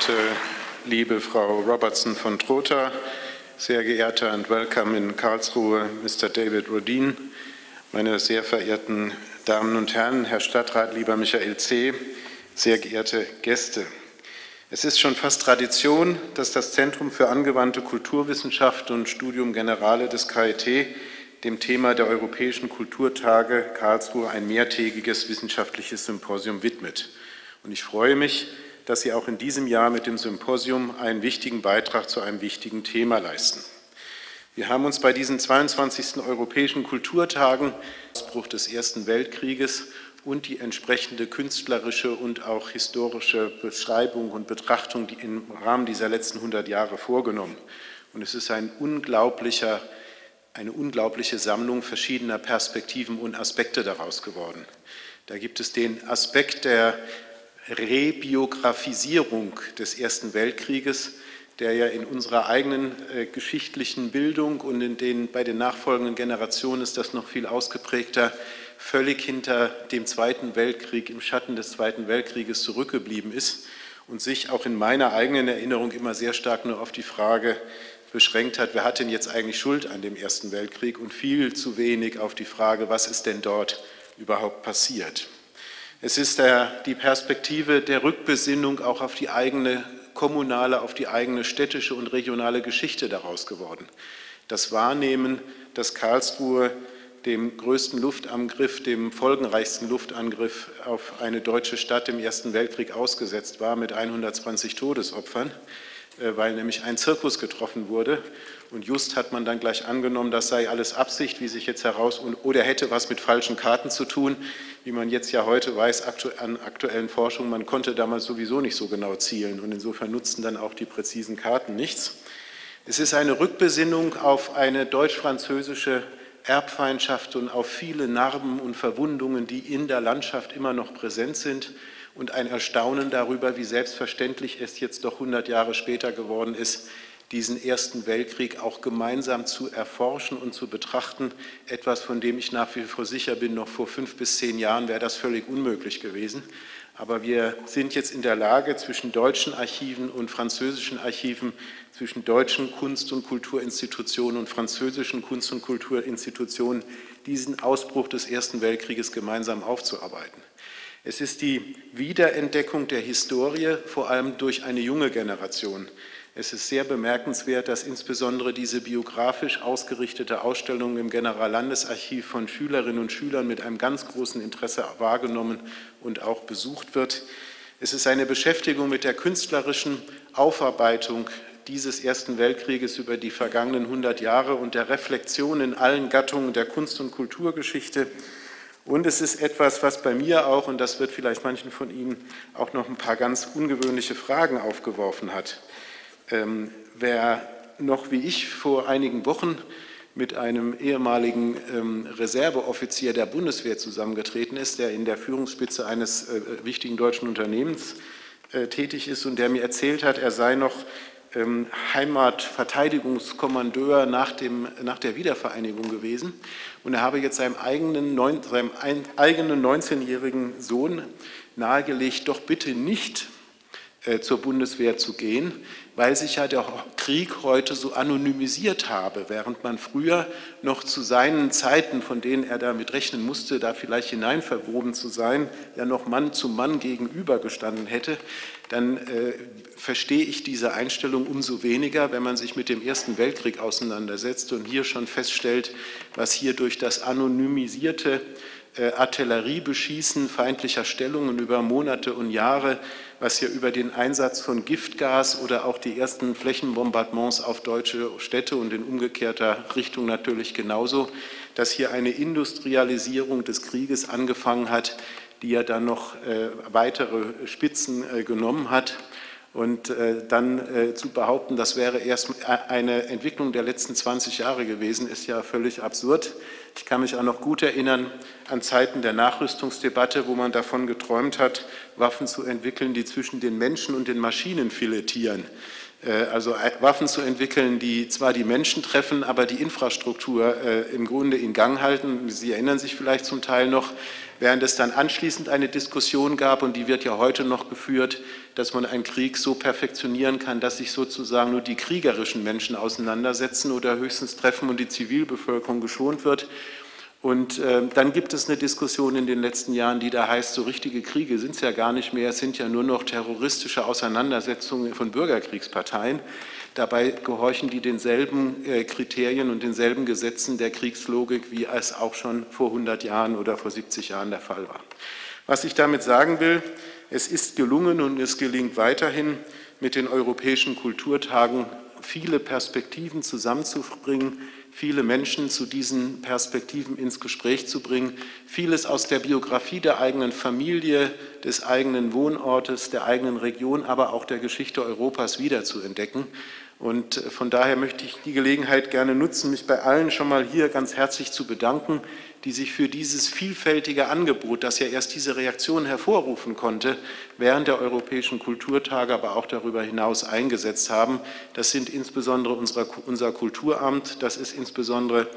geehrte liebe Frau Robertson von Trotha, sehr geehrter und welcome in Karlsruhe Mr. David Rodin, meine sehr verehrten Damen und Herren, Herr Stadtrat, lieber Michael C., sehr geehrte Gäste. Es ist schon fast Tradition, dass das Zentrum für angewandte Kulturwissenschaft und Studium Generale des KIT dem Thema der Europäischen Kulturtage Karlsruhe ein mehrtägiges wissenschaftliches Symposium widmet. Und ich freue mich, dass Sie auch in diesem Jahr mit dem Symposium einen wichtigen Beitrag zu einem wichtigen Thema leisten. Wir haben uns bei diesen 22. Europäischen Kulturtagen Ausbruch des Ersten Weltkrieges und die entsprechende künstlerische und auch historische Beschreibung und Betrachtung im Rahmen dieser letzten 100 Jahre vorgenommen. Und es ist ein unglaublicher eine unglaubliche Sammlung verschiedener Perspektiven und Aspekte daraus geworden. Da gibt es den Aspekt der Rebiografisierung des Ersten Weltkrieges, der ja in unserer eigenen äh, geschichtlichen Bildung und in den, bei den nachfolgenden Generationen ist das noch viel ausgeprägter, völlig hinter dem Zweiten Weltkrieg, im Schatten des Zweiten Weltkrieges zurückgeblieben ist und sich auch in meiner eigenen Erinnerung immer sehr stark nur auf die Frage beschränkt hat, wer hat denn jetzt eigentlich Schuld an dem Ersten Weltkrieg und viel zu wenig auf die Frage, was ist denn dort überhaupt passiert. Es ist der, die Perspektive der Rückbesinnung auch auf die eigene kommunale, auf die eigene städtische und regionale Geschichte daraus geworden. Das Wahrnehmen, dass Karlsruhe dem größten Luftangriff, dem folgenreichsten Luftangriff auf eine deutsche Stadt im Ersten Weltkrieg ausgesetzt war mit 120 Todesopfern, äh, weil nämlich ein Zirkus getroffen wurde. Und just hat man dann gleich angenommen, das sei alles Absicht, wie sich jetzt heraus, oder hätte was mit falschen Karten zu tun, wie man jetzt ja heute weiß an aktuellen Forschungen, man konnte damals sowieso nicht so genau zielen und insofern nutzten dann auch die präzisen Karten nichts. Es ist eine Rückbesinnung auf eine deutsch-französische Erbfeindschaft und auf viele Narben und Verwundungen, die in der Landschaft immer noch präsent sind und ein Erstaunen darüber, wie selbstverständlich es jetzt doch 100 Jahre später geworden ist, diesen Ersten Weltkrieg auch gemeinsam zu erforschen und zu betrachten. Etwas, von dem ich nach wie vor sicher bin, noch vor fünf bis zehn Jahren wäre das völlig unmöglich gewesen. Aber wir sind jetzt in der Lage, zwischen deutschen Archiven und französischen Archiven, zwischen deutschen Kunst- und Kulturinstitutionen und französischen Kunst- und Kulturinstitutionen diesen Ausbruch des Ersten Weltkrieges gemeinsam aufzuarbeiten. Es ist die Wiederentdeckung der Historie, vor allem durch eine junge Generation. Es ist sehr bemerkenswert, dass insbesondere diese biografisch ausgerichtete Ausstellung im Generallandesarchiv von Schülerinnen und Schülern mit einem ganz großen Interesse wahrgenommen und auch besucht wird. Es ist eine Beschäftigung mit der künstlerischen Aufarbeitung dieses Ersten Weltkrieges über die vergangenen 100 Jahre und der Reflexion in allen Gattungen der Kunst- und Kulturgeschichte. Und es ist etwas, was bei mir auch, und das wird vielleicht manchen von Ihnen auch noch ein paar ganz ungewöhnliche Fragen aufgeworfen hat. Ähm, wer noch wie ich vor einigen Wochen mit einem ehemaligen ähm, Reserveoffizier der Bundeswehr zusammengetreten ist, der in der Führungsspitze eines äh, wichtigen deutschen Unternehmens äh, tätig ist und der mir erzählt hat, er sei noch ähm, Heimatverteidigungskommandeur nach, dem, nach der Wiedervereinigung gewesen. Und er habe jetzt seinem eigenen, seinem eigenen 19-jährigen Sohn nahegelegt, doch bitte nicht äh, zur Bundeswehr zu gehen, weil sich ja der Krieg heute so anonymisiert habe, während man früher noch zu seinen Zeiten, von denen er damit rechnen musste, da vielleicht hineinverwoben zu sein, ja noch Mann zu Mann gegenübergestanden hätte, dann äh, verstehe ich diese Einstellung umso weniger, wenn man sich mit dem Ersten Weltkrieg auseinandersetzt und hier schon feststellt, was hier durch das anonymisierte äh, Artilleriebeschießen feindlicher Stellungen über Monate und Jahre, was hier über den Einsatz von Giftgas oder auch die ersten Flächenbombardements auf deutsche Städte und in umgekehrter Richtung natürlich genauso, dass hier eine Industrialisierung des Krieges angefangen hat, die ja dann noch äh, weitere Spitzen äh, genommen hat. Und äh, dann äh, zu behaupten, das wäre erst eine Entwicklung der letzten 20 Jahre gewesen, ist ja völlig absurd. Ich kann mich auch noch gut erinnern an Zeiten der Nachrüstungsdebatte, wo man davon geträumt hat, Waffen zu entwickeln, die zwischen den Menschen und den Maschinen filetieren. Äh, also Waffen zu entwickeln, die zwar die Menschen treffen, aber die Infrastruktur äh, im Grunde in Gang halten. Sie erinnern sich vielleicht zum Teil noch, während es dann anschließend eine Diskussion gab, und die wird ja heute noch geführt, dass man einen Krieg so perfektionieren kann, dass sich sozusagen nur die kriegerischen Menschen auseinandersetzen oder höchstens treffen und die Zivilbevölkerung geschont wird. Und äh, dann gibt es eine Diskussion in den letzten Jahren, die da heißt, so richtige Kriege sind es ja gar nicht mehr, es sind ja nur noch terroristische Auseinandersetzungen von Bürgerkriegsparteien. Dabei gehorchen die denselben äh, Kriterien und denselben Gesetzen der Kriegslogik, wie es auch schon vor 100 Jahren oder vor 70 Jahren der Fall war. Was ich damit sagen will, es ist gelungen und es gelingt weiterhin, mit den europäischen Kulturtagen viele Perspektiven zusammenzubringen, viele Menschen zu diesen Perspektiven ins Gespräch zu bringen, vieles aus der Biografie der eigenen Familie, des eigenen Wohnortes, der eigenen Region, aber auch der Geschichte Europas wiederzuentdecken. Und äh, von daher möchte ich die Gelegenheit gerne nutzen, mich bei allen schon mal hier ganz herzlich zu bedanken, die sich für dieses vielfältige Angebot, das ja erst diese Reaktion hervorrufen konnte, während der Europäischen Kulturtage, aber auch darüber hinaus eingesetzt haben. Das sind insbesondere unser Kulturamt, das ist insbesondere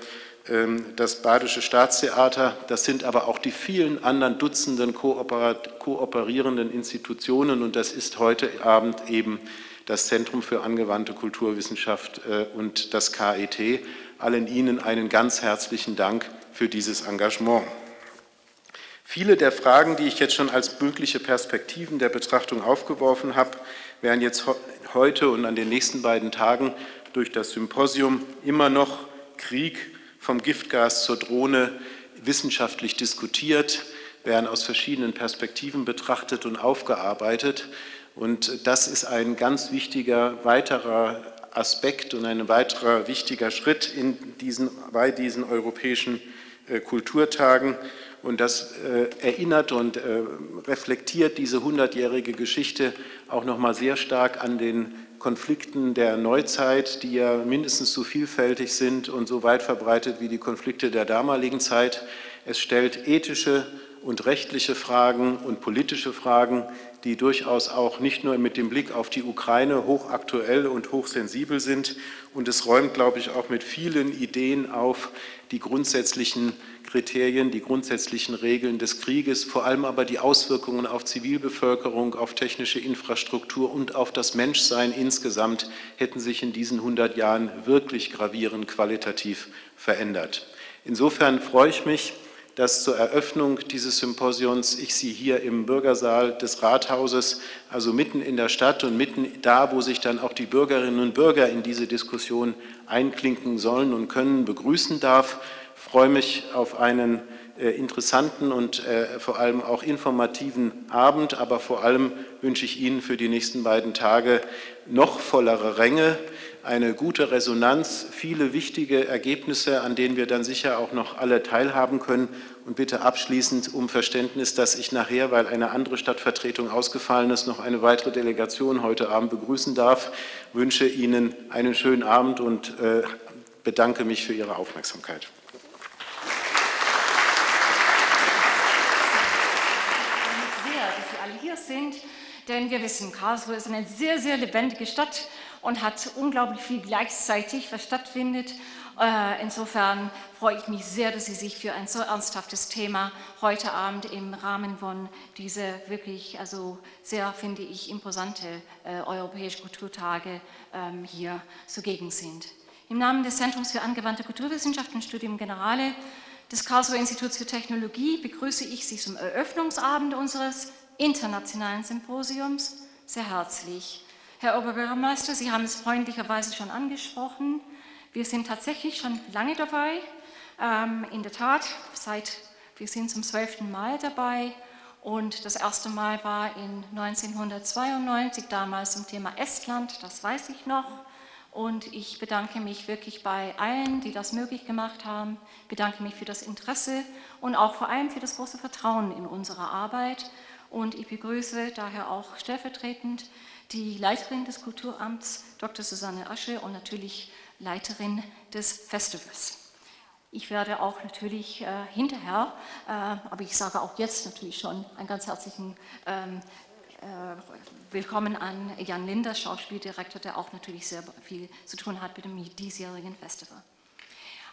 ähm, das Badische Staatstheater, das sind aber auch die vielen anderen Dutzenden kooperierenden Institutionen und das ist heute Abend eben das Zentrum für angewandte Kulturwissenschaft äh, und das KIT. Allen Ihnen einen ganz herzlichen Dank für dieses Engagement. Viele der Fragen, die ich jetzt schon als mögliche Perspektiven der Betrachtung aufgeworfen habe, werden jetzt heute und an den nächsten beiden Tagen durch das Symposium immer noch Krieg vom Giftgas zur Drohne wissenschaftlich diskutiert, werden aus verschiedenen Perspektiven betrachtet und aufgearbeitet. Und das ist ein ganz wichtiger weiterer Aspekt und ein weiterer wichtiger Schritt in diesen, bei diesen europäischen äh, Kulturtagen. Und das äh, erinnert und äh, reflektiert diese hundertjährige Geschichte auch noch mal sehr stark an den Konflikten der Neuzeit, die ja mindestens so vielfältig sind und so weit verbreitet wie die Konflikte der damaligen Zeit. Es stellt ethische und rechtliche Fragen und politische Fragen, die durchaus auch nicht nur mit dem Blick auf die Ukraine hochaktuell und hochsensibel sind. Und es räumt, glaube ich, auch mit vielen Ideen auf die grundsätzlichen Kriterien, die grundsätzlichen Regeln des Krieges, vor allem aber die Auswirkungen auf Zivilbevölkerung, auf technische Infrastruktur und auf das Menschsein insgesamt hätten sich in diesen 100 Jahren wirklich gravierend qualitativ verändert. Insofern freue ich mich, dass zur Eröffnung dieses Symposions ich Sie hier im Bürgersaal des Rathauses, also mitten in der Stadt und mitten da, wo sich dann auch die Bürgerinnen und Bürger in diese Diskussion einklinken sollen und können, begrüßen darf. Ich freue mich auf einen äh, interessanten und äh, vor allem auch informativen Abend, aber vor allem wünsche ich Ihnen für die nächsten beiden Tage noch vollere Ränge, eine gute Resonanz, viele wichtige Ergebnisse, an denen wir dann sicher auch noch alle teilhaben können. Und bitte abschließend um Verständnis, dass ich nachher, weil eine andere Stadtvertretung ausgefallen ist, noch eine weitere Delegation heute Abend begrüßen darf. Ich wünsche Ihnen einen schönen Abend und äh, bedanke mich für Ihre Aufmerksamkeit. Sehr, dass Sie alle hier sind, denn wir wissen, Karlsruhe ist eine sehr, sehr lebendige Stadt und hat unglaublich viel gleichzeitig, was stattfindet. Äh, insofern freue ich mich sehr, dass Sie sich für ein so ernsthaftes Thema heute Abend im Rahmen von dieser wirklich, also sehr, finde ich, imposante äh, Europäische Kulturtage ähm, hier zugegen sind. Im Namen des Zentrums für angewandte Kulturwissenschaften Studium Generale des Karlsruher Instituts für Technologie begrüße ich Sie zum Eröffnungsabend unseres internationalen Symposiums sehr herzlich. Herr Oberbürgermeister, Sie haben es freundlicherweise schon angesprochen. Wir sind tatsächlich schon lange dabei. Ähm, in der Tat, seit, wir sind zum zwölften Mal dabei. Und das erste Mal war in 1992, damals zum Thema Estland, das weiß ich noch. Und ich bedanke mich wirklich bei allen, die das möglich gemacht haben, bedanke mich für das Interesse und auch vor allem für das große Vertrauen in unsere Arbeit. Und ich begrüße daher auch stellvertretend die Leiterin des Kulturamts, Dr. Susanne Asche, und natürlich Leiterin des Festivals. Ich werde auch natürlich äh, hinterher, äh, aber ich sage auch jetzt natürlich schon einen ganz herzlichen ähm, willkommen an Jan Linder, Schauspieldirektor, der auch natürlich sehr viel zu tun hat mit dem diesjährigen Festival.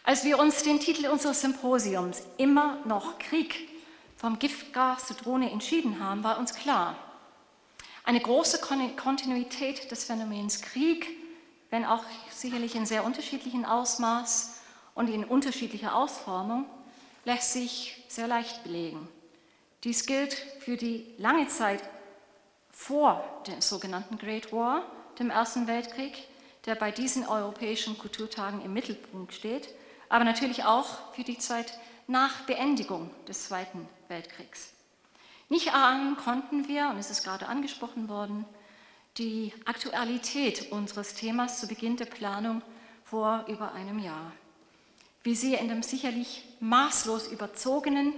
Als wir uns den Titel unseres Symposiums immer noch Krieg vom Giftgas zur Drohne entschieden haben, war uns klar, eine große Kontinuität des Phänomens Krieg, wenn auch sicherlich in sehr unterschiedlichem Ausmaß und in unterschiedlicher Ausformung, lässt sich sehr leicht belegen. Dies gilt für die lange Zeit vor dem sogenannten Great War, dem Ersten Weltkrieg, der bei diesen europäischen Kulturtagen im Mittelpunkt steht, aber natürlich auch für die Zeit nach Beendigung des Zweiten Weltkriegs. Nicht ahnen konnten wir, und es ist gerade angesprochen worden, die Aktualität unseres Themas zu Beginn der Planung vor über einem Jahr. Wie Sie in dem sicherlich maßlos überzogenen,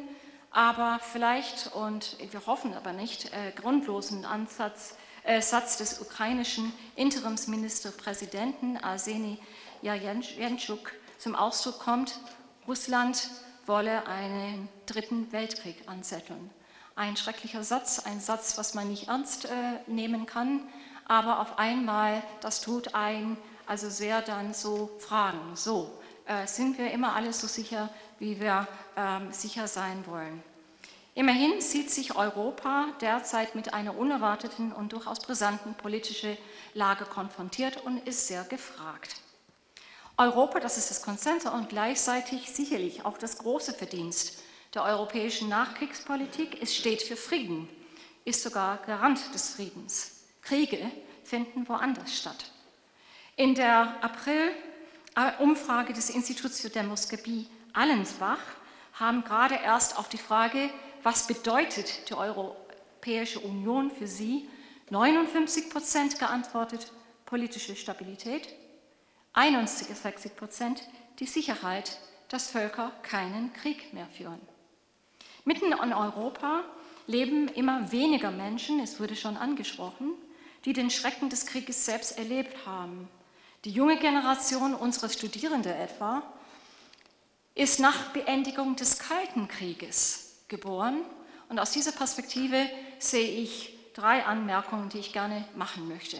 aber vielleicht, und wir hoffen aber nicht, äh, grundlosen Ansatz, äh, Satz des ukrainischen Interimsministerpräsidenten Arseni Jentschuk zum Ausdruck kommt, Russland wolle einen dritten Weltkrieg anzetteln. Ein schrecklicher Satz, ein Satz, was man nicht ernst äh, nehmen kann, aber auf einmal, das tut ein, also sehr dann so fragen, so, äh, sind wir immer alle so sicher, wie wir ähm, sicher sein wollen. Immerhin sieht sich Europa derzeit mit einer unerwarteten und durchaus brisanten politischen Lage konfrontiert und ist sehr gefragt. Europa, das ist das Konsens und gleichzeitig sicherlich auch das große Verdienst der europäischen Nachkriegspolitik. Es steht für Frieden, ist sogar Garant des Friedens. Kriege finden woanders statt. In der April-Umfrage des Instituts für Demoskopie Allensbach haben gerade erst auf die Frage, was bedeutet die Europäische Union für Sie, 59 Prozent geantwortet, politische Stabilität, 61 Prozent die Sicherheit, dass Völker keinen Krieg mehr führen. Mitten in Europa leben immer weniger Menschen, es wurde schon angesprochen, die den Schrecken des Krieges selbst erlebt haben. Die junge Generation unserer Studierenden etwa ist nach Beendigung des Kalten Krieges geboren. Und aus dieser Perspektive sehe ich drei Anmerkungen, die ich gerne machen möchte.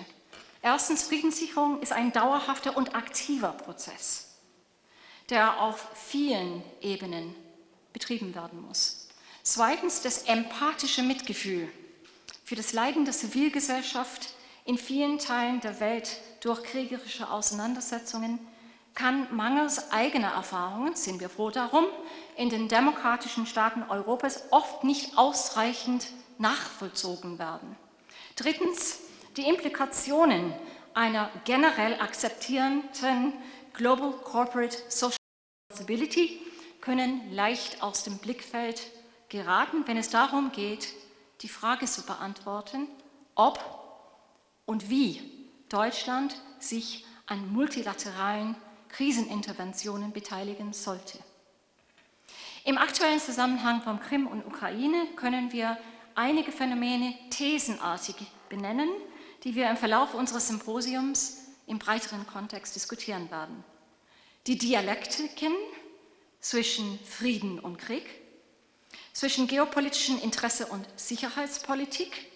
Erstens, Friedenssicherung ist ein dauerhafter und aktiver Prozess, der auf vielen Ebenen betrieben werden muss. Zweitens das empathische Mitgefühl für das Leiden der Zivilgesellschaft in vielen Teilen der Welt durch kriegerische Auseinandersetzungen kann mangels eigener Erfahrungen, sind wir froh darum, in den demokratischen Staaten Europas oft nicht ausreichend nachvollzogen werden. Drittens, die Implikationen einer generell akzeptierenden Global Corporate Social Responsibility können leicht aus dem Blickfeld geraten, wenn es darum geht, die Frage zu beantworten, ob und wie Deutschland sich an multilateralen Kriseninterventionen beteiligen sollte. Im aktuellen Zusammenhang von Krim und Ukraine können wir einige Phänomene thesenartig benennen, die wir im Verlauf unseres Symposiums im breiteren Kontext diskutieren werden. Die Dialektiken zwischen Frieden und Krieg, zwischen geopolitischem Interesse und Sicherheitspolitik,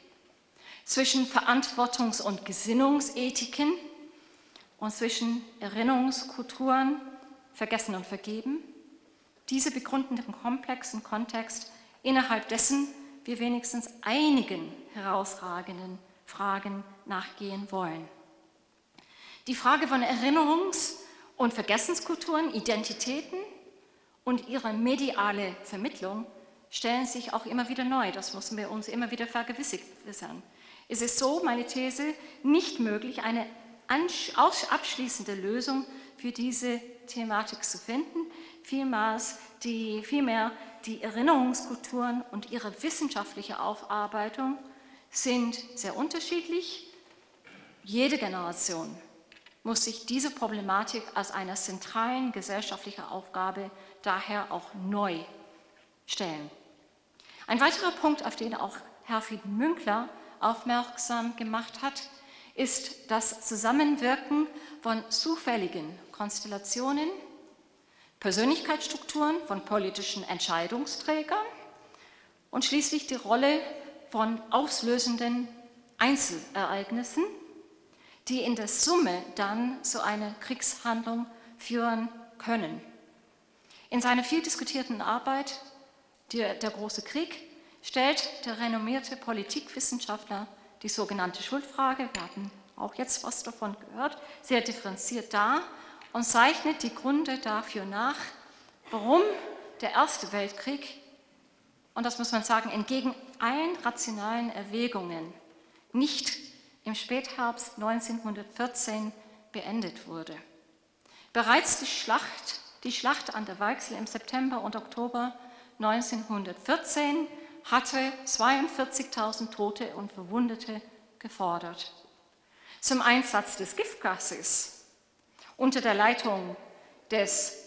zwischen Verantwortungs- und Gesinnungsethiken und zwischen Erinnerungskulturen, Vergessen und Vergeben. Diese begründen den komplexen Kontext, innerhalb dessen wir wenigstens einigen herausragenden Fragen nachgehen wollen. Die Frage von Erinnerungs- und Vergessenskulturen, Identitäten und ihre mediale Vermittlung stellen sich auch immer wieder neu. Das müssen wir uns immer wieder vergewissern. Es ist so, meine These, nicht möglich, eine abschließende Lösung für diese Thematik zu finden. Vielmehr die, vielmehr die Erinnerungskulturen und ihre wissenschaftliche Aufarbeitung sind sehr unterschiedlich. Jede Generation muss sich diese Problematik als einer zentralen gesellschaftlichen Aufgabe daher auch neu stellen. Ein weiterer Punkt, auf den auch Herr Frieden Münkler aufmerksam gemacht hat, ist das Zusammenwirken von zufälligen Konstellationen, Persönlichkeitsstrukturen von politischen Entscheidungsträgern und schließlich die Rolle von auslösenden Einzelereignissen, die in der Summe dann so eine Kriegshandlung führen können. In seiner viel diskutierten Arbeit Der, der große Krieg stellt der renommierte Politikwissenschaftler die sogenannte Schuldfrage, wir hatten auch jetzt was davon gehört, sehr differenziert dar und zeichnet die Gründe dafür nach, warum der Erste Weltkrieg, und das muss man sagen, entgegen allen rationalen Erwägungen nicht im Spätherbst 1914 beendet wurde. Bereits die Schlacht, die Schlacht an der Weichsel im September und Oktober 1914 hatte 42.000 Tote und Verwundete gefordert. Zum Einsatz des Giftgases unter der Leitung des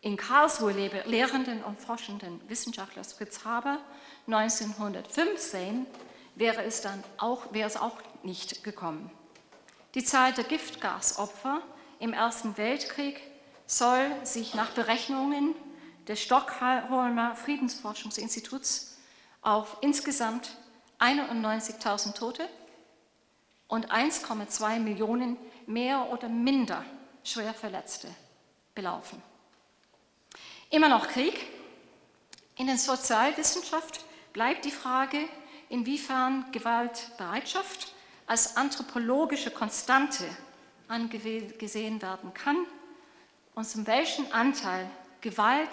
in Karlsruhe lehrenden und forschenden Wissenschaftlers Fritz Haber 1915 wäre es dann auch, wäre es auch nicht gekommen. Die Zahl der Giftgasopfer im Ersten Weltkrieg soll sich nach Berechnungen des Stockholmer Friedensforschungsinstituts auf insgesamt 91.000 Tote und 1,2 Millionen mehr oder minder schwer Verletzte belaufen. Immer noch Krieg. In der Sozialwissenschaft bleibt die Frage, inwiefern Gewaltbereitschaft als anthropologische Konstante angesehen werden kann und zum welchen Anteil Gewalt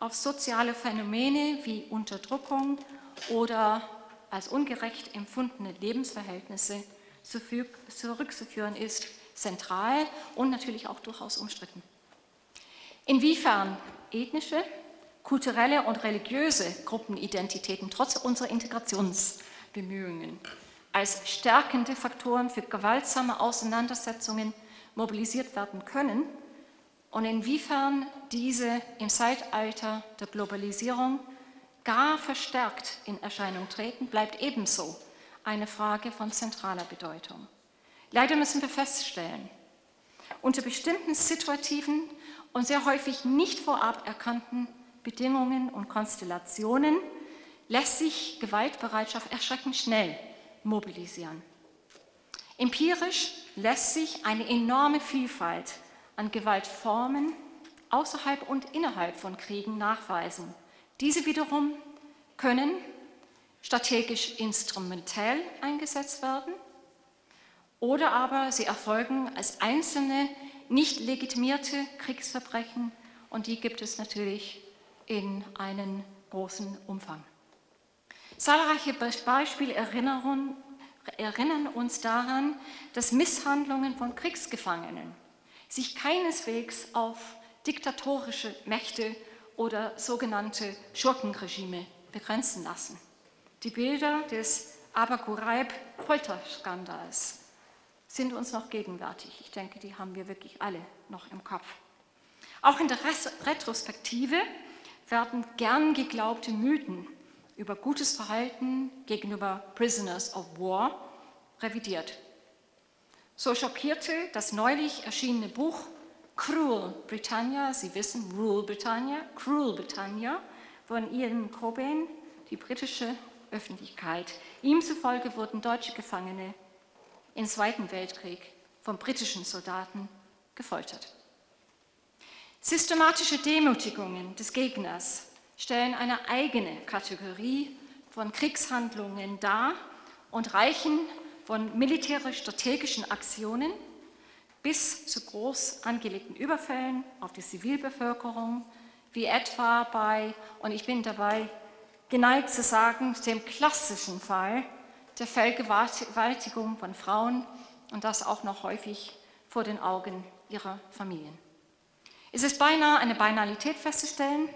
auf soziale Phänomene wie Unterdrückung oder als ungerecht empfundene Lebensverhältnisse zurückzuführen ist, zentral und natürlich auch durchaus umstritten. Inwiefern ethnische, kulturelle und religiöse Gruppenidentitäten trotz unserer Integrationsbemühungen als stärkende Faktoren für gewaltsame Auseinandersetzungen mobilisiert werden können und inwiefern diese im Zeitalter der Globalisierung gar verstärkt in Erscheinung treten, bleibt ebenso eine Frage von zentraler Bedeutung. Leider müssen wir feststellen, unter bestimmten situativen und sehr häufig nicht vorab erkannten Bedingungen und Konstellationen lässt sich Gewaltbereitschaft erschreckend schnell mobilisieren. Empirisch lässt sich eine enorme Vielfalt an Gewaltformen außerhalb und innerhalb von Kriegen nachweisen. Diese wiederum können strategisch instrumentell eingesetzt werden oder aber sie erfolgen als einzelne nicht legitimierte Kriegsverbrechen und die gibt es natürlich in einem großen Umfang. Zahlreiche Beispiele erinnern, erinnern uns daran, dass Misshandlungen von Kriegsgefangenen sich keineswegs auf diktatorische Mächte oder sogenannte Schurkenregime begrenzen lassen. Die Bilder des Abu Ghraib-Folterskandals sind uns noch gegenwärtig. Ich denke, die haben wir wirklich alle noch im Kopf. Auch in der Retrospektive werden gern geglaubte Mythen über gutes Verhalten gegenüber Prisoners of War revidiert. So schockierte das neulich erschienene Buch Cruel Britannia, Sie wissen, Rule Britannia, Cruel Britannia, von Ian Cobain, die britische Öffentlichkeit. Ihm zufolge wurden deutsche Gefangene im Zweiten Weltkrieg von britischen Soldaten gefoltert. Systematische Demütigungen des Gegners stellen eine eigene Kategorie von Kriegshandlungen dar und reichen von militärisch-strategischen Aktionen bis zu groß angelegten Überfällen auf die Zivilbevölkerung, wie etwa bei, und ich bin dabei geneigt zu sagen, dem klassischen Fall der Vergewaltigung von Frauen und das auch noch häufig vor den Augen ihrer Familien. Es ist beinahe eine Banalität festzustellen,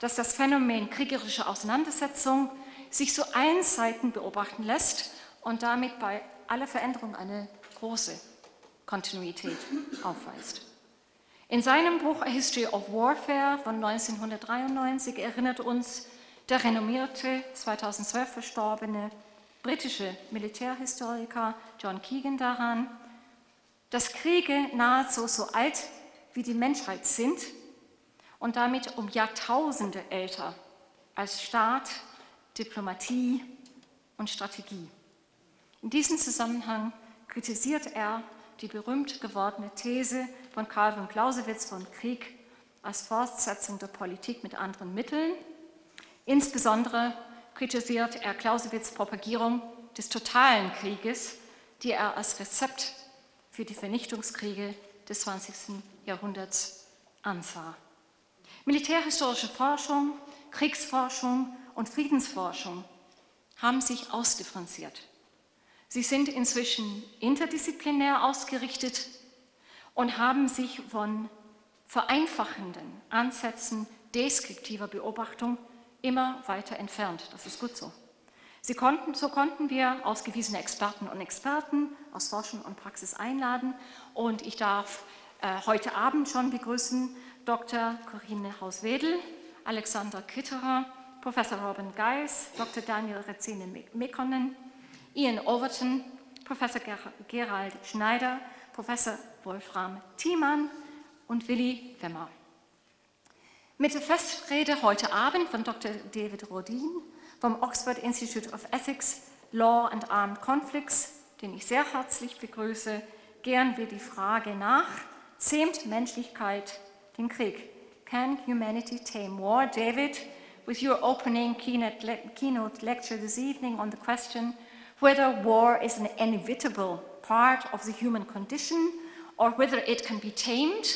dass das Phänomen kriegerische Auseinandersetzung sich so einseitig beobachten lässt und damit bei aller Veränderung eine große Kontinuität aufweist. In seinem Buch A History of Warfare von 1993 erinnert uns der renommierte, 2012 verstorbene britische Militärhistoriker John Keegan daran, dass Kriege nahezu so alt wie die Menschheit sind und damit um Jahrtausende älter als Staat, Diplomatie und Strategie. In diesem Zusammenhang kritisiert er die berühmt gewordene These von Karl von Clausewitz von Krieg als Fortsetzung der Politik mit anderen Mitteln. Insbesondere kritisiert er Clausewitz Propagierung des totalen Krieges, die er als Rezept für die Vernichtungskriege des 20. Jahrhunderts ansah. Militärhistorische Forschung, Kriegsforschung und Friedensforschung haben sich ausdifferenziert. Sie sind inzwischen interdisziplinär ausgerichtet und haben sich von vereinfachenden Ansätzen deskriptiver Beobachtung immer weiter entfernt. Das ist gut so. Sie konnten, so konnten wir ausgewiesene Experten und Experten aus Forschung und Praxis einladen und ich darf äh, heute Abend schon begrüßen Dr. Corinne Hauswedel, Alexander Kitterer, Professor Robin Geis, Dr. Daniel Rezine Mekonnen, Ian Overton, Professor Gerald Schneider, Professor Wolfram Thiemann und Willi Wemmer. Mit der Festrede heute Abend von Dr. David Rodin vom Oxford Institute of Ethics, Law and Armed Conflicts, den ich sehr herzlich begrüße, gern wir die Frage nach, zähmt Menschlichkeit den Krieg? Can humanity tame war? David, with your opening keynote lecture this evening on the question whether war is an inevitable part of the human condition or whether it can be tamed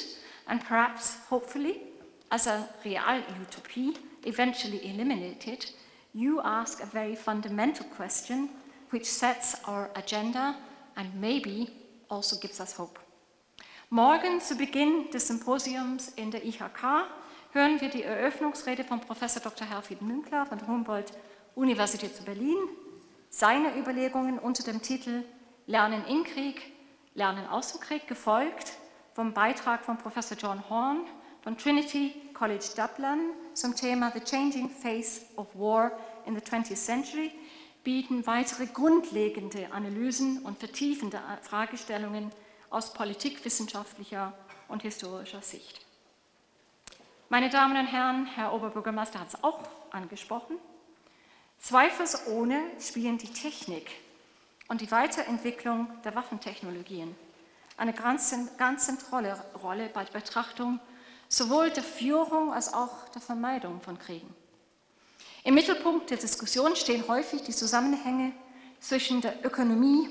and perhaps, hopefully, as a real utopia, eventually eliminated, you ask a very fundamental question which sets our agenda and maybe also gives us hope. Morgen zu Beginn des Symposiums in der IHK hören wir die Eröffnungsrede von Professor Dr. Herfried Münkler von der Humboldt-Universität zu Berlin seine Überlegungen unter dem Titel Lernen in Krieg, Lernen aus dem Krieg, gefolgt vom Beitrag von Professor John Horn von Trinity College Dublin zum Thema The Changing Face of War in the 20th Century, bieten weitere grundlegende Analysen und vertiefende Fragestellungen aus politikwissenschaftlicher und historischer Sicht. Meine Damen und Herren, Herr Oberbürgermeister hat es auch angesprochen, Zweifelsohne spielen die Technik und die Weiterentwicklung der Waffentechnologien eine ganz, ganz zentrale Rolle bei der Betrachtung sowohl der Führung als auch der Vermeidung von Kriegen. Im Mittelpunkt der Diskussion stehen häufig die Zusammenhänge zwischen der Ökonomie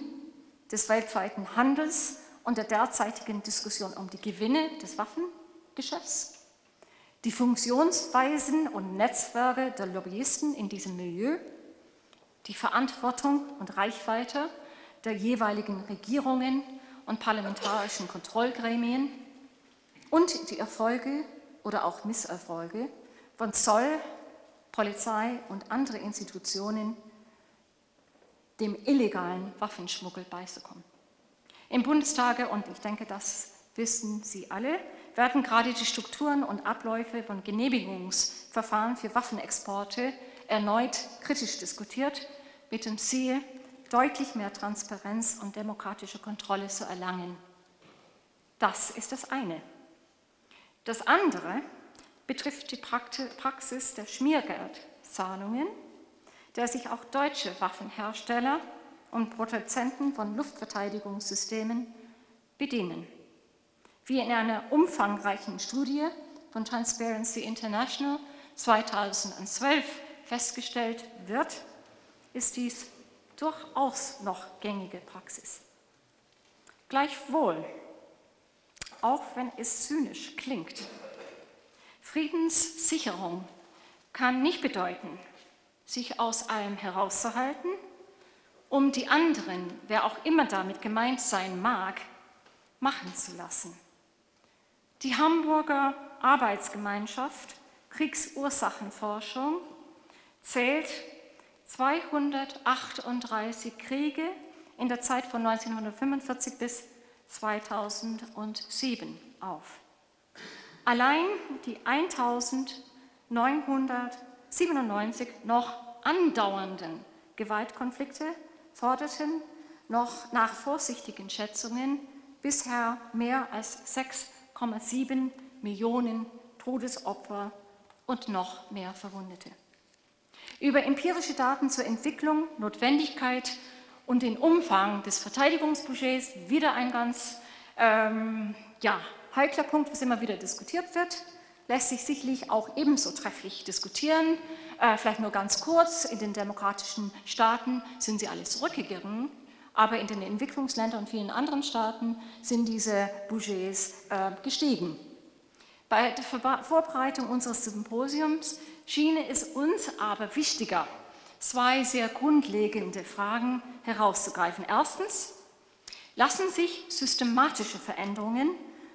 des weltweiten Handels und der derzeitigen Diskussion um die Gewinne des Waffengeschäfts die Funktionsweisen und Netzwerke der Lobbyisten in diesem Milieu, die Verantwortung und Reichweite der jeweiligen Regierungen und parlamentarischen Kontrollgremien und die Erfolge oder auch Misserfolge von Zoll, Polizei und anderen Institutionen, dem illegalen Waffenschmuggel beizukommen. Im Bundestage, und ich denke, das wissen Sie alle, werden gerade die Strukturen und Abläufe von Genehmigungsverfahren für Waffenexporte erneut kritisch diskutiert, mit dem Ziel, deutlich mehr Transparenz und demokratische Kontrolle zu erlangen. Das ist das eine. Das andere betrifft die Praxis der Schmiergeldzahlungen, der sich auch deutsche Waffenhersteller und Produzenten von Luftverteidigungssystemen bedienen. Wie in einer umfangreichen Studie von Transparency International 2012 festgestellt wird, ist dies durchaus noch gängige Praxis. Gleichwohl, auch wenn es zynisch klingt, Friedenssicherung kann nicht bedeuten, sich aus allem herauszuhalten, um die anderen, wer auch immer damit gemeint sein mag, machen zu lassen. Die Hamburger Arbeitsgemeinschaft Kriegsursachenforschung zählt 238 Kriege in der Zeit von 1945 bis 2007 auf. Allein die 1997 noch andauernden Gewaltkonflikte forderten noch nach vorsichtigen Schätzungen bisher mehr als 6 1,7 Millionen Todesopfer und noch mehr Verwundete. Über empirische Daten zur Entwicklung, Notwendigkeit und den Umfang des Verteidigungsbudgets, wieder ein ganz ähm, ja, heikler Punkt, was immer wieder diskutiert wird, lässt sich sicherlich auch ebenso trefflich diskutieren. Äh, vielleicht nur ganz kurz, in den demokratischen Staaten sind sie alle zurückgegangen, aber in den Entwicklungsländern und vielen anderen Staaten sind diese Budgets äh, gestiegen. Bei der Vorbereitung unseres Symposiums schien es uns aber wichtiger, zwei sehr grundlegende Fragen herauszugreifen. Erstens, lassen sich systematische Veränderungen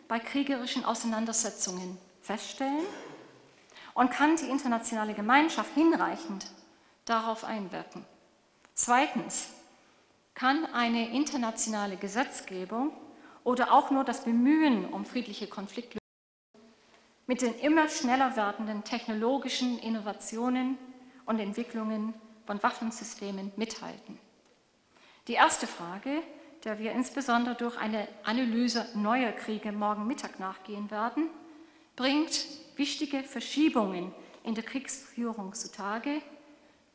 bei kriegerischen Auseinandersetzungen feststellen und kann die internationale Gemeinschaft hinreichend darauf einwirken. Zweitens, kann eine internationale Gesetzgebung oder auch nur das Bemühen um friedliche Konfliktlösungen mit den immer schneller werdenden technologischen Innovationen und Entwicklungen von Waffensystemen mithalten. Die erste Frage, der wir insbesondere durch eine Analyse neuer Kriege morgen Mittag nachgehen werden, bringt wichtige Verschiebungen in der Kriegsführung zutage.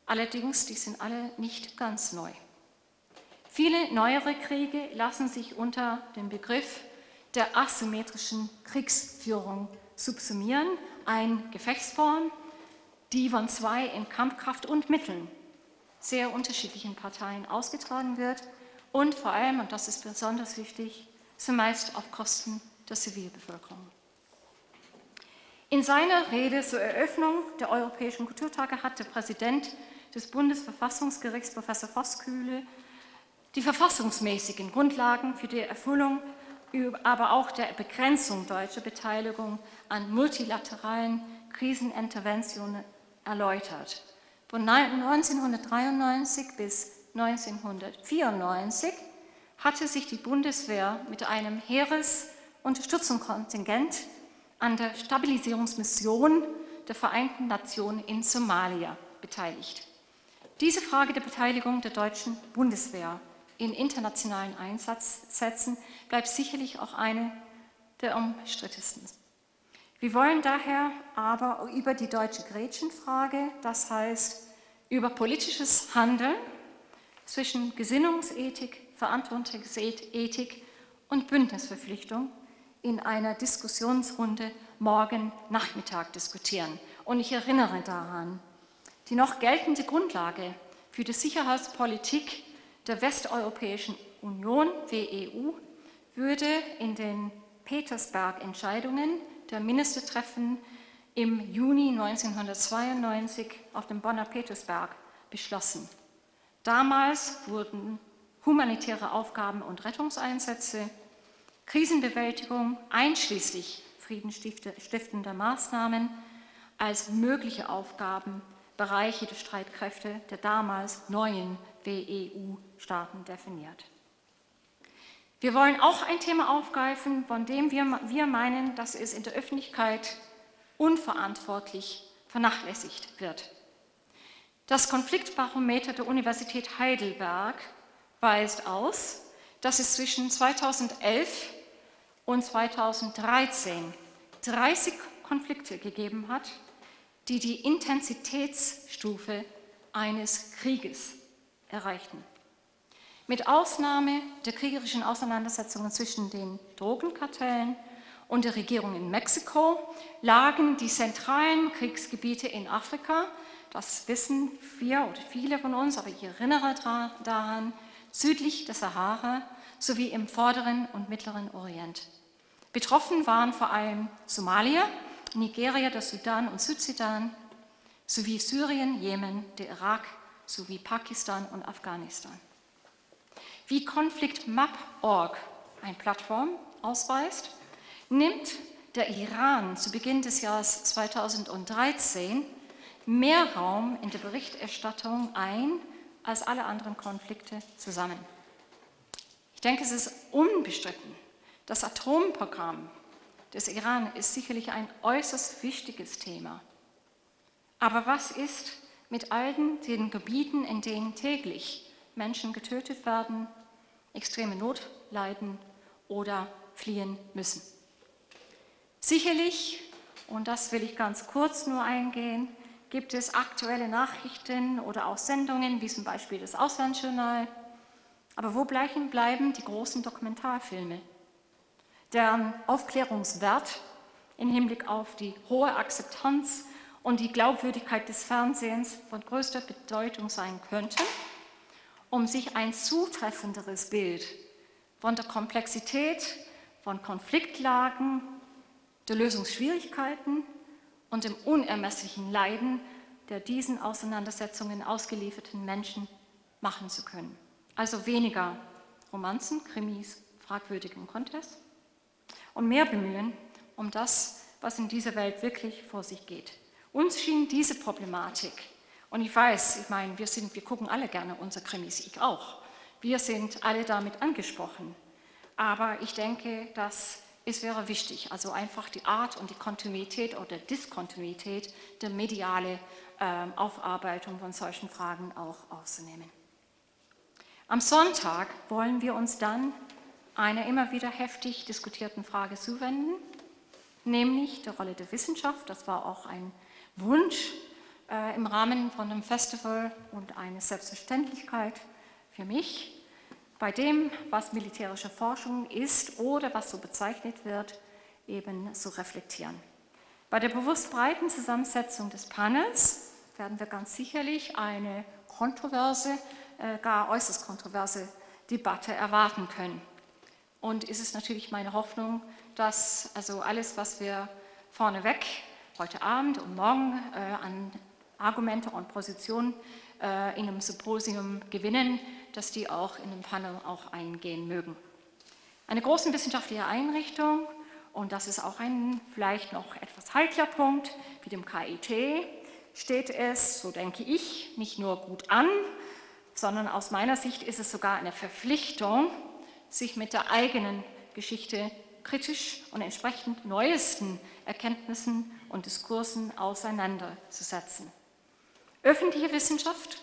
Allerdings, die sind alle nicht ganz neu. Viele neuere Kriege lassen sich unter dem Begriff der asymmetrischen Kriegsführung subsumieren, eine Gefechtsform, die von zwei in Kampfkraft und Mitteln sehr unterschiedlichen Parteien ausgetragen wird und vor allem, und das ist besonders wichtig, zumeist auf Kosten der Zivilbevölkerung. In seiner Rede zur Eröffnung der Europäischen Kulturtage hat der Präsident des Bundesverfassungsgerichts, Professor Vosskühle, die verfassungsmäßigen Grundlagen für die Erfüllung, aber auch der Begrenzung deutscher Beteiligung an multilateralen Kriseninterventionen erläutert. Von 1993 bis 1994 hatte sich die Bundeswehr mit einem Heeresunterstützungskontingent an der Stabilisierungsmission der Vereinten Nationen in Somalia beteiligt. Diese Frage der Beteiligung der deutschen Bundeswehr in internationalen Einsatzsätzen bleibt sicherlich auch eine der umstrittensten. Wir wollen daher aber über die deutsche Gretchenfrage, das heißt über politisches Handeln zwischen Gesinnungsethik, Verantwortungsethik und Bündnisverpflichtung in einer Diskussionsrunde morgen Nachmittag diskutieren. Und ich erinnere daran, die noch geltende Grundlage für die Sicherheitspolitik der Westeuropäischen Union, WEU, würde in den Petersberg-Entscheidungen der Ministertreffen im Juni 1992 auf dem Bonner Petersberg beschlossen. Damals wurden humanitäre Aufgaben und Rettungseinsätze, Krisenbewältigung einschließlich friedenstiftender Maßnahmen als mögliche Aufgabenbereiche der Streitkräfte der damals neuen WEU-Staaten definiert. Wir wollen auch ein Thema aufgreifen, von dem wir, wir meinen, dass es in der Öffentlichkeit unverantwortlich vernachlässigt wird. Das Konfliktbarometer der Universität Heidelberg weist aus, dass es zwischen 2011 und 2013 30 Konflikte gegeben hat, die die Intensitätsstufe eines Krieges erreichten. Mit Ausnahme der kriegerischen Auseinandersetzungen zwischen den Drogenkartellen und der Regierung in Mexiko lagen die zentralen Kriegsgebiete in Afrika, das wissen wir oder viele von uns, aber ich erinnere daran, südlich der Sahara sowie im vorderen und mittleren Orient. Betroffen waren vor allem Somalia, Nigeria, der Sudan und Südsudan sowie Syrien, Jemen, der Irak sowie Pakistan und Afghanistan. Wie ConflictMap.org eine Plattform ausweist, nimmt der Iran zu Beginn des Jahres 2013 mehr Raum in der Berichterstattung ein als alle anderen Konflikte zusammen. Ich denke, es ist unbestritten. Das Atomprogramm des Iran ist sicherlich ein äußerst wichtiges Thema. Aber was ist mit all den Gebieten, in denen täglich Menschen getötet werden, extreme Not leiden oder fliehen müssen. Sicherlich, und das will ich ganz kurz nur eingehen, gibt es aktuelle Nachrichten oder auch Sendungen, wie zum Beispiel das Auslandsjournal, Aber wo bleiben, bleiben die großen Dokumentarfilme, deren Aufklärungswert im Hinblick auf die hohe Akzeptanz und die Glaubwürdigkeit des Fernsehens von größter Bedeutung sein könnten, um sich ein zutreffenderes Bild von der Komplexität von Konfliktlagen, der Lösungsschwierigkeiten und dem unermesslichen Leiden der diesen Auseinandersetzungen ausgelieferten Menschen machen zu können. Also weniger Romanzen, Krimis, fragwürdigen Contest und mehr bemühen um das, was in dieser Welt wirklich vor sich geht. Uns schien diese Problematik, und ich weiß, ich meine, wir, sind, wir gucken alle gerne unsere Krimis, ich auch, wir sind alle damit angesprochen. Aber ich denke, dass es wäre wichtig, also einfach die Art und die Kontinuität oder Diskontinuität der mediale äh, Aufarbeitung von solchen Fragen auch auszunehmen. Am Sonntag wollen wir uns dann einer immer wieder heftig diskutierten Frage zuwenden, nämlich der Rolle der Wissenschaft. Das war auch ein Wunsch äh, im Rahmen von einem Festival und eine Selbstverständlichkeit für mich bei dem, was militärische Forschung ist oder was so bezeichnet wird, eben zu reflektieren. Bei der bewusst breiten Zusammensetzung des Panels werden wir ganz sicherlich eine kontroverse, äh, gar äußerst kontroverse Debatte erwarten können. Und ist es natürlich meine Hoffnung, dass also alles, was wir vorneweg heute Abend und morgen äh, an Argumente und Positionen äh, in einem Symposium gewinnen, dass die auch in dem Panel auch eingehen mögen. Eine große wissenschaftliche Einrichtung, und das ist auch ein vielleicht noch etwas heikler Punkt, wie dem KIT, steht es, so denke ich, nicht nur gut an, sondern aus meiner Sicht ist es sogar eine Verpflichtung, sich mit der eigenen Geschichte kritisch und entsprechend neuesten Erkenntnissen und Diskursen auseinanderzusetzen. Öffentliche Wissenschaft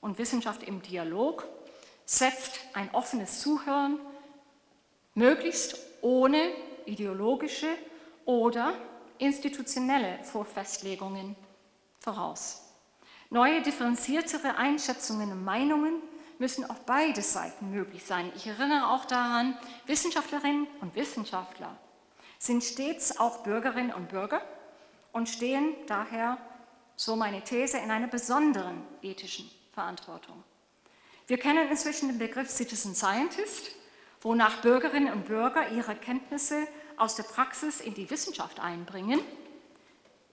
und Wissenschaft im Dialog setzt ein offenes Zuhören, möglichst ohne ideologische oder institutionelle Vorfestlegungen voraus. Neue, differenziertere Einschätzungen und Meinungen müssen auf beide Seiten möglich sein. Ich erinnere auch daran, Wissenschaftlerinnen und Wissenschaftler sind stets auch Bürgerinnen und Bürger und stehen daher, so meine These, in einer besonderen ethischen Verantwortung. Wir kennen inzwischen den Begriff Citizen Scientist, wonach Bürgerinnen und Bürger ihre Kenntnisse aus der Praxis in die Wissenschaft einbringen.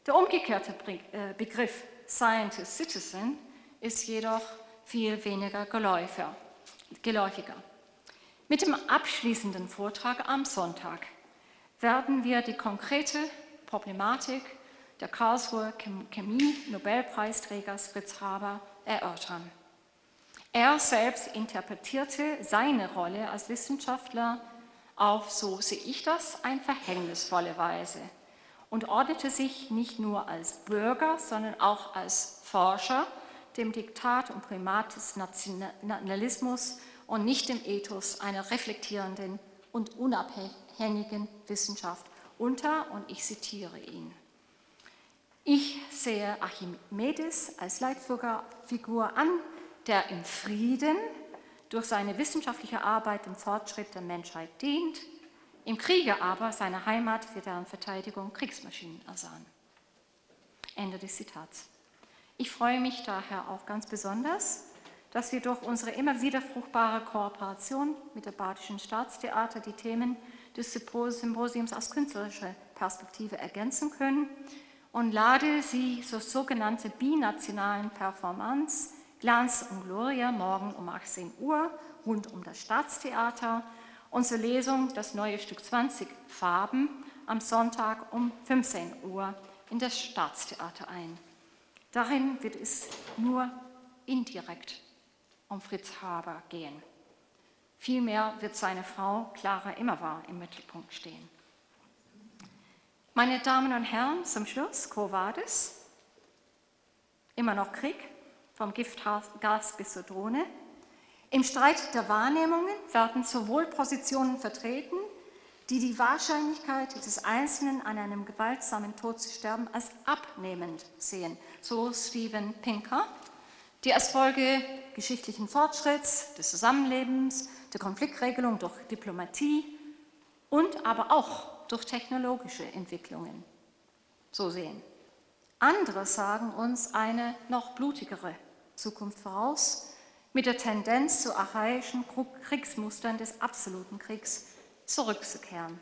Der umgekehrte äh, Begriff Scientist Citizen ist jedoch viel weniger geläufiger. Mit dem abschließenden Vortrag am Sonntag werden wir die konkrete Problematik der Karlsruher Chemie-Nobelpreisträgers Fritz Haber erörtern. Er selbst interpretierte seine Rolle als Wissenschaftler auf, so sehe ich das, eine verhängnisvolle Weise und ordnete sich nicht nur als Bürger, sondern auch als Forscher dem Diktat und Primat des Nationalismus und nicht dem Ethos einer reflektierenden und unabhängigen Wissenschaft unter, und ich zitiere ihn. Ich sehe Archimedes als Leitfigur an, der im Frieden durch seine wissenschaftliche Arbeit dem Fortschritt der Menschheit dient, im Kriege aber seine Heimat für deren Verteidigung Kriegsmaschinen ersahen. Ende des Zitats. Ich freue mich daher auch ganz besonders, dass wir durch unsere immer wieder fruchtbare Kooperation mit der Badischen Staatstheater die Themen des Symposiums aus künstlerischer Perspektive ergänzen können und lade Sie zur sogenannten binationalen Performance Glanz und Gloria morgen um 18 Uhr rund um das Staatstheater. Unsere Lesung, das neue Stück 20 Farben, am Sonntag um 15 Uhr in das Staatstheater ein. Darin wird es nur indirekt um Fritz Haber gehen. Vielmehr wird seine Frau Clara Immerwahr im Mittelpunkt stehen. Meine Damen und Herren, zum Schluss, Quo? Immer noch Krieg? vom Giftgas bis zur Drohne. Im Streit der Wahrnehmungen werden sowohl Positionen vertreten, die die Wahrscheinlichkeit des Einzelnen an einem gewaltsamen Tod zu sterben als abnehmend sehen, so Steven Pinker, die als Folge geschichtlichen Fortschritts, des Zusammenlebens, der Konfliktregelung durch Diplomatie und aber auch durch technologische Entwicklungen so sehen. Andere sagen uns eine noch blutigere Zukunft voraus, mit der Tendenz zu archaischen Kriegsmustern des absoluten Kriegs zurückzukehren.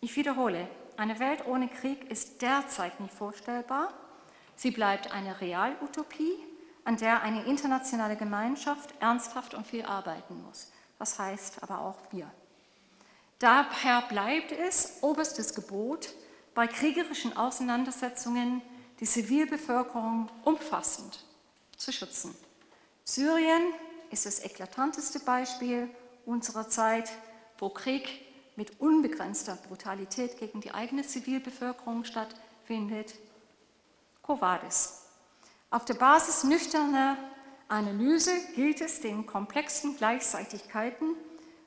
Ich wiederhole, eine Welt ohne Krieg ist derzeit nicht vorstellbar. Sie bleibt eine Realutopie, an der eine internationale Gemeinschaft ernsthaft und viel arbeiten muss. Das heißt aber auch wir. Daher bleibt es oberstes Gebot, bei kriegerischen Auseinandersetzungen die Zivilbevölkerung umfassend zu schützen. Syrien ist das eklatanteste Beispiel unserer Zeit, wo Krieg mit unbegrenzter Brutalität gegen die eigene Zivilbevölkerung stattfindet. Covadis. Auf der Basis nüchterner Analyse gilt es, den komplexen Gleichzeitigkeiten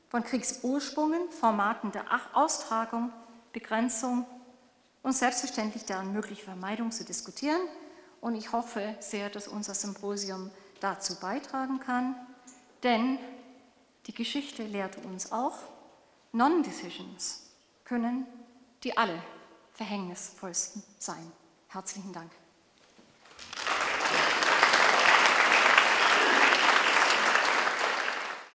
von Kriegsursprungen, Formaten der Austragung, Begrenzung und selbstverständlich deren mögliche Vermeidung zu diskutieren. Und ich hoffe sehr, dass unser Symposium dazu beitragen kann, denn die Geschichte lehrt uns auch, Non-Decisions können die alle verhängnisvollsten sein. Herzlichen Dank.